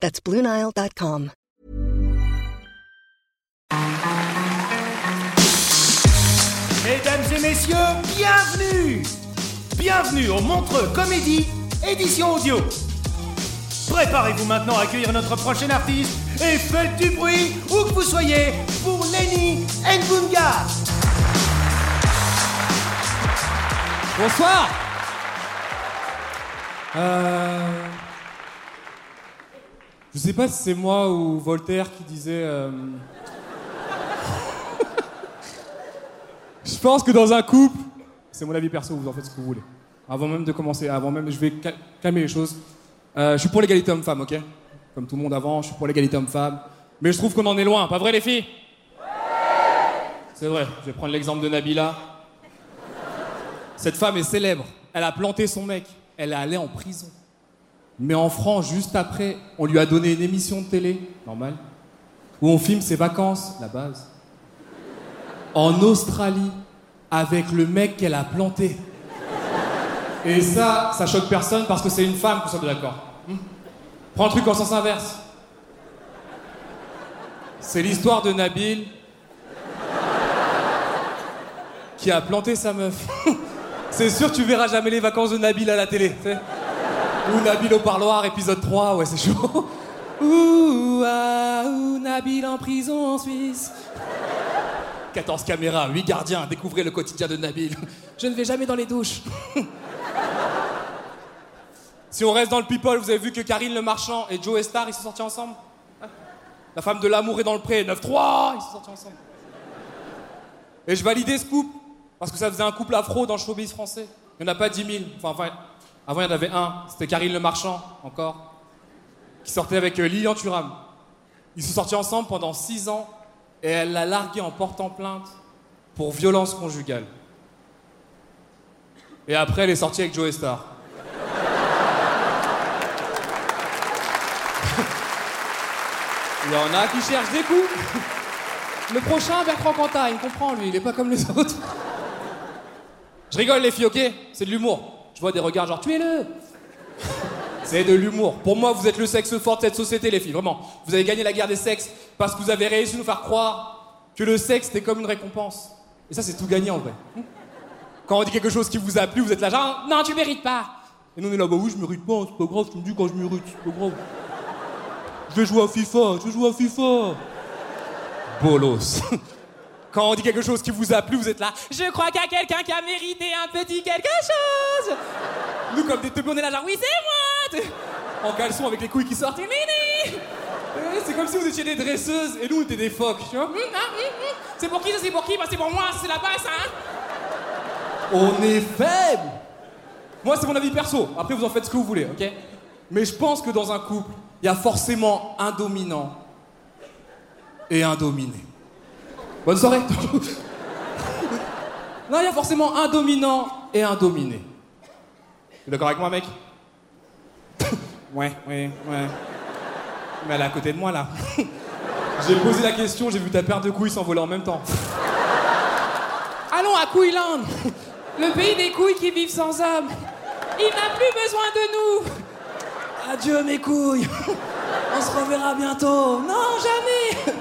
That's BlueNile.com. Mesdames et messieurs, bienvenue! Bienvenue au Montreux Comédie, édition audio. Préparez-vous maintenant à accueillir notre prochain artiste et faites du bruit où que vous soyez pour Lenny Ngunga. Bonsoir. Euh... Je sais pas si c'est moi ou Voltaire qui disait... euh, Je pense que dans un couple, c'est mon avis perso, vous en faites ce que vous voulez. Avant même de commencer, avant même, je vais cal- calmer les choses. Euh, je suis pour l'égalité homme-femme, ok? Comme tout le monde avant, je suis pour l'égalité homme-femme. Mais je trouve qu'on en est loin, pas vrai les filles? C'est vrai, je vais prendre l'exemple de Nabila. Cette femme est célèbre. Elle a planté son mec. Elle est allée en prison. Mais en France, juste après, on lui a donné une émission de télé, normal, où on filme ses vacances, la base, en Australie, avec le mec qu'elle a planté. Et ça, ça choque personne parce que c'est une femme, qu'on soit d'accord. Hmm Prends un truc en sens inverse. C'est l'histoire de Nabil qui a planté sa meuf. C'est sûr, tu verras jamais les vacances de Nabil à la télé. Ou Nabil au parloir, épisode 3, ouais, c'est chaud. Ouh, ah, ouh, Nabil en prison en Suisse. 14 caméras, 8 gardiens, découvrez le quotidien de Nabil. Je ne vais jamais dans les douches. si on reste dans le people, vous avez vu que Karine le Marchand et Joe Star, ils sont sortis ensemble Hein La femme de l'amour est dans le pré, 9-3, ils sont sortis ensemble. Et je validais ce couple, parce que ça faisait un couple afro dans le showbiz français. Il n'y en a pas 10 000. Enfin, enfin, avant, il y en avait un. C'était Karine Le Marchand, encore, qui sortait avec euh, Lilian Thuram. Ils sont sortis ensemble pendant 6 ans, et elle l'a largué en portant plainte pour violence conjugale. Et après, elle est sortie avec Joe Star. Il y en a qui cherchent des coups. Le prochain, Bertrand Cantat, il comprend, lui, il est pas comme les autres. Je rigole, les filles, ok? C'est de l'humour. Je vois des regards genre, tuez-le C'est de l'humour. Pour moi, vous êtes le sexe fort de cette société, les filles, vraiment. Vous avez gagné la guerre des sexes parce que vous avez réussi à nous faire croire que le sexe était comme une récompense. Et ça, c'est tout gagné en vrai. Quand on dit quelque chose qui vous a plu, vous êtes là genre, non, tu mérites pas. Et nous, on est là, bah oui, je mérite pas, c'est pas grave, tu me dis quand je mérite, c'est pas grave. Je vais jouer à FIFA, je vais jouer à FIFA. Bolos. Quand on dit quelque chose qui vous a plu, vous êtes là. Je crois qu'il y a quelqu'un qui a mérité un petit quelque chose. Nous, comme des teubés, on est là, genre, oui, c'est moi. En caleçon avec les couilles qui sortent. Mini. Euh, C'est comme si vous étiez des dresseuses et nous, on était des phoques, tu vois. Hum, ah, hum, hum. C'est pour qui, ça, c'est pour qui? Bah, c'est pour moi, c'est la base, hein. On est faible. Moi, c'est mon avis perso. Après, vous en faites ce que vous voulez, ok? Mais je pense que dans un couple, il y a forcément un dominant et un dominé. Bonne soirée. non, il y a forcément un dominant et un dominé. T'es d'accord avec moi, mec? Ouais, ouais, ouais. Mais elle est à côté de moi, là. j'ai posé la question, j'ai vu ta paire de couilles s'envoler en même temps. Allons à Couilland, le pays des couilles qui vivent sans hommes. Il n'a plus besoin de nous. Adieu mes couilles. On se reverra bientôt. Non, jamais.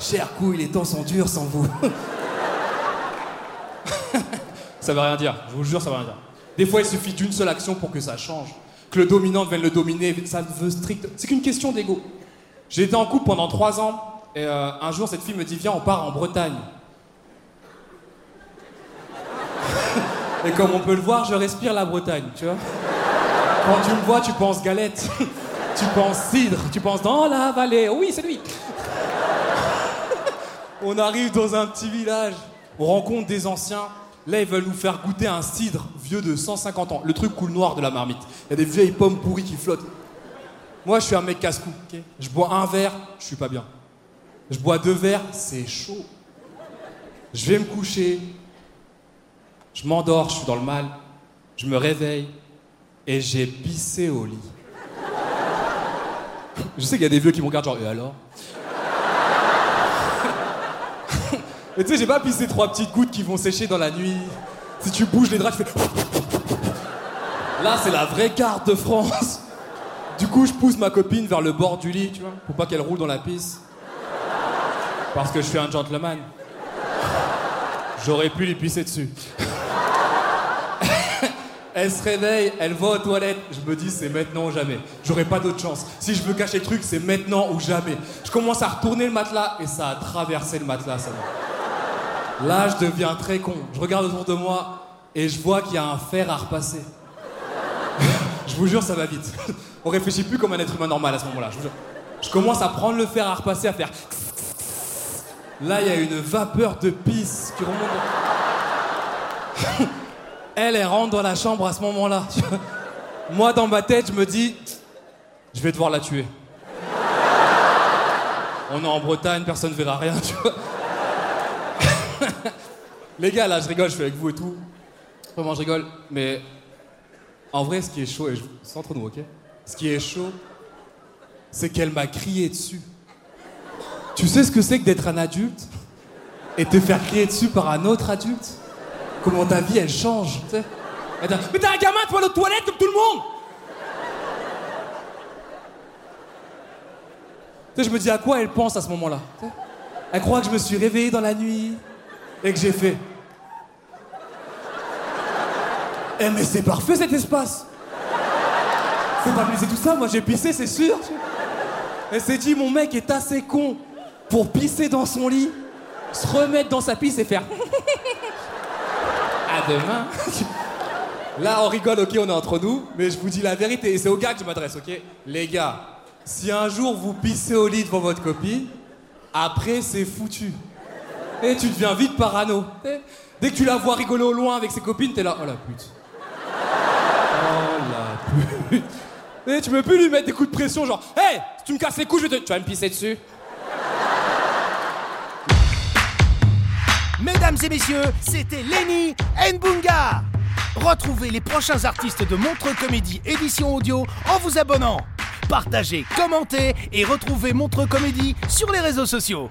Chère couille, les temps sont durs sans vous. ça veut rien dire, je vous jure, ça veut rien dire. Des fois, il suffit d'une seule action pour que ça change. Que le dominant devienne le dominé, ça veut strict. C'est qu'une question d'ego. J'ai été en couple pendant trois ans, et euh, un jour, cette fille me dit Viens, on part en Bretagne. et comme on peut le voir, je respire la Bretagne, tu vois. Quand tu me vois, tu penses galette, tu penses cidre, tu penses dans la vallée. Oui, c'est lui. On arrive dans un petit village, on rencontre des anciens. Là, ils veulent nous faire goûter un cidre vieux de 150 ans. Le truc coule noir de la marmite. Il y a des vieilles pommes pourries qui flottent. Moi, je suis un mec casse-cou. Je bois un verre, je suis pas bien. Je bois deux verres, c'est chaud. Je vais me coucher. Je m'endors, je suis dans le mal. Je me réveille et j'ai pissé au lit. Je sais qu'il y a des vieux qui me regardent genre, et alors? Mais tu sais, j'ai pas pissé trois petites gouttes qui vont sécher dans la nuit. Si tu bouges les draps, tu fais. Là, c'est la vraie carte de France. Du coup, je pousse ma copine vers le bord du lit, tu vois, pour pas qu'elle roule dans la pisse. Parce que je suis un gentleman. J'aurais pu lui pisser dessus. elle se réveille, elle va aux toilettes. Je me dis, c'est maintenant ou jamais. J'aurais pas d'autre chance. Si je veux cacher le truc, c'est maintenant ou jamais. Je commence à retourner le matelas et ça a traversé le matelas, ça. Là, je deviens très con. Je regarde autour de moi et je vois qu'il y a un fer à repasser. je vous jure, ça va vite. On réfléchit plus comme un être humain normal à ce moment-là. Je, commence à prendre le fer à repasser, à faire. Là, il y a une vapeur de pisse qui remonte. Elle, elle rentre dans la chambre à ce moment-là. Moi, dans ma tête, je me dis, je vais devoir la tuer. On est en Bretagne, personne ne verra rien, tu vois. Les gars, là, je rigole, je suis avec vous et tout. Vraiment, je rigole. Mais en vrai, ce qui est chaud, c'est entre nous, ok? Ce qui est chaud, c'est qu'elle m'a crié dessus. Tu sais ce que c'est que d'être un adulte et te faire crier dessus par un autre adulte? Comment ta vie, elle change, tu sais? Mais t'es un gamin, tu vas aux toilettes comme tout le monde Tu sais, je me dis à quoi elle pense à ce moment-là Elle croit que je me suis réveillé dans la nuit et que j'ai fait. Eh mais c'est parfait cet espace Faut pas me laisser tout ça, moi j'ai pissé, c'est sûr. Elle s'est dit, mon mec est assez con pour pisser dans son lit, se remettre dans sa pisse et faire. à demain. Là, on rigole, ok, on est entre nous, mais je vous dis la vérité, et c'est aux gars que je m'adresse, ok? Les gars, si un jour vous pissez au lit devant votre copine, après c'est foutu. Et tu deviens vite parano. Et dès que tu la vois rigoler au loin avec ses copines, t'es là, oh la pute. Oh la pute. Et tu peux plus lui mettre des coups de pression, genre, hé, hey, si tu me casses les couilles, je vais te... Tu vas me pisser dessus Mesdames et messieurs, c'était Lenny Nbunga. Retrouvez les prochains artistes de Montre Comédie édition audio en vous abonnant. Partagez, commentez et retrouvez Montre Comédie sur les réseaux sociaux.